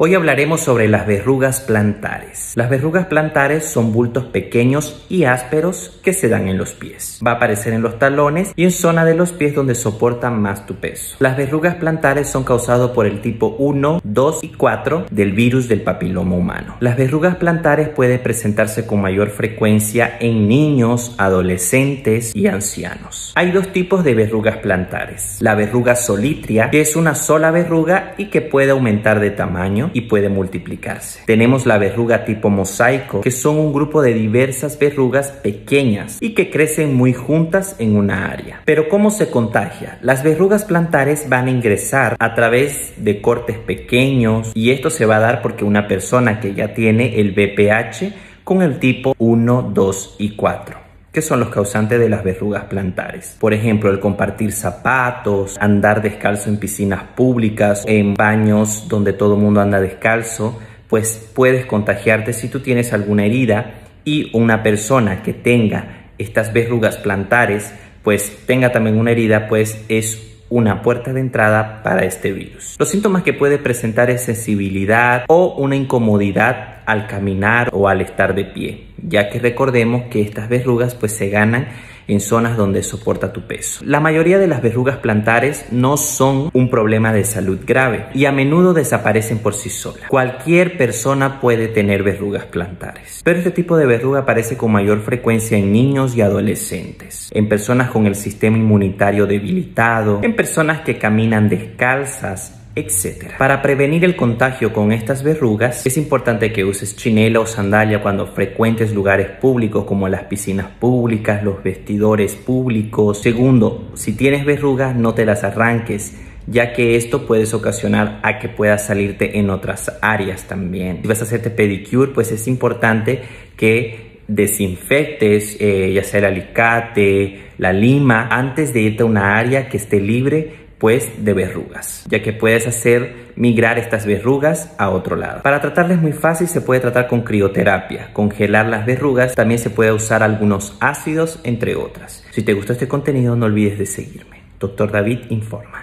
Hoy hablaremos sobre las verrugas plantares. Las verrugas plantares son bultos pequeños y ásperos que se dan en los pies. Va a aparecer en los talones y en zona de los pies donde soportan más tu peso. Las verrugas plantares son causadas por el tipo 1, 2 y 4 del virus del papiloma humano. Las verrugas plantares pueden presentarse con mayor frecuencia en niños, adolescentes y ancianos. Hay dos tipos de verrugas plantares. La verruga solitria, que es una sola verruga y que puede aumentar de tamaño y puede multiplicarse. Tenemos la verruga tipo mosaico, que son un grupo de diversas verrugas pequeñas y que crecen muy juntas en una área. Pero ¿cómo se contagia? Las verrugas plantares van a ingresar a través de cortes pequeños y esto se va a dar porque una persona que ya tiene el BPH con el tipo 1, 2 y 4 que son los causantes de las verrugas plantares. Por ejemplo, el compartir zapatos, andar descalzo en piscinas públicas, en baños donde todo el mundo anda descalzo, pues puedes contagiarte si tú tienes alguna herida y una persona que tenga estas verrugas plantares, pues tenga también una herida, pues es una puerta de entrada para este virus. Los síntomas que puede presentar es sensibilidad o una incomodidad al caminar o al estar de pie, ya que recordemos que estas verrugas pues se ganan en zonas donde soporta tu peso. La mayoría de las verrugas plantares no son un problema de salud grave y a menudo desaparecen por sí solas. Cualquier persona puede tener verrugas plantares, pero este tipo de verruga aparece con mayor frecuencia en niños y adolescentes, en personas con el sistema inmunitario debilitado, en personas que caminan descalzas, etc. Para prevenir el contagio con estas verrugas, es importante que uses chinela o sandalia cuando frecuentes lugares públicos como las piscinas públicas, los vestidores públicos. Segundo, si tienes verrugas, no te las arranques ya que esto puedes ocasionar a que puedas salirte en otras áreas también. Si vas a hacerte pedicure, pues es importante que desinfectes eh, ya sea el alicate, la lima, antes de irte a una área que esté libre pues de verrugas, ya que puedes hacer migrar estas verrugas a otro lado. Para tratarles muy fácil se puede tratar con crioterapia, congelar las verrugas, también se puede usar algunos ácidos entre otras. Si te gustó este contenido no olvides de seguirme. Doctor David informa.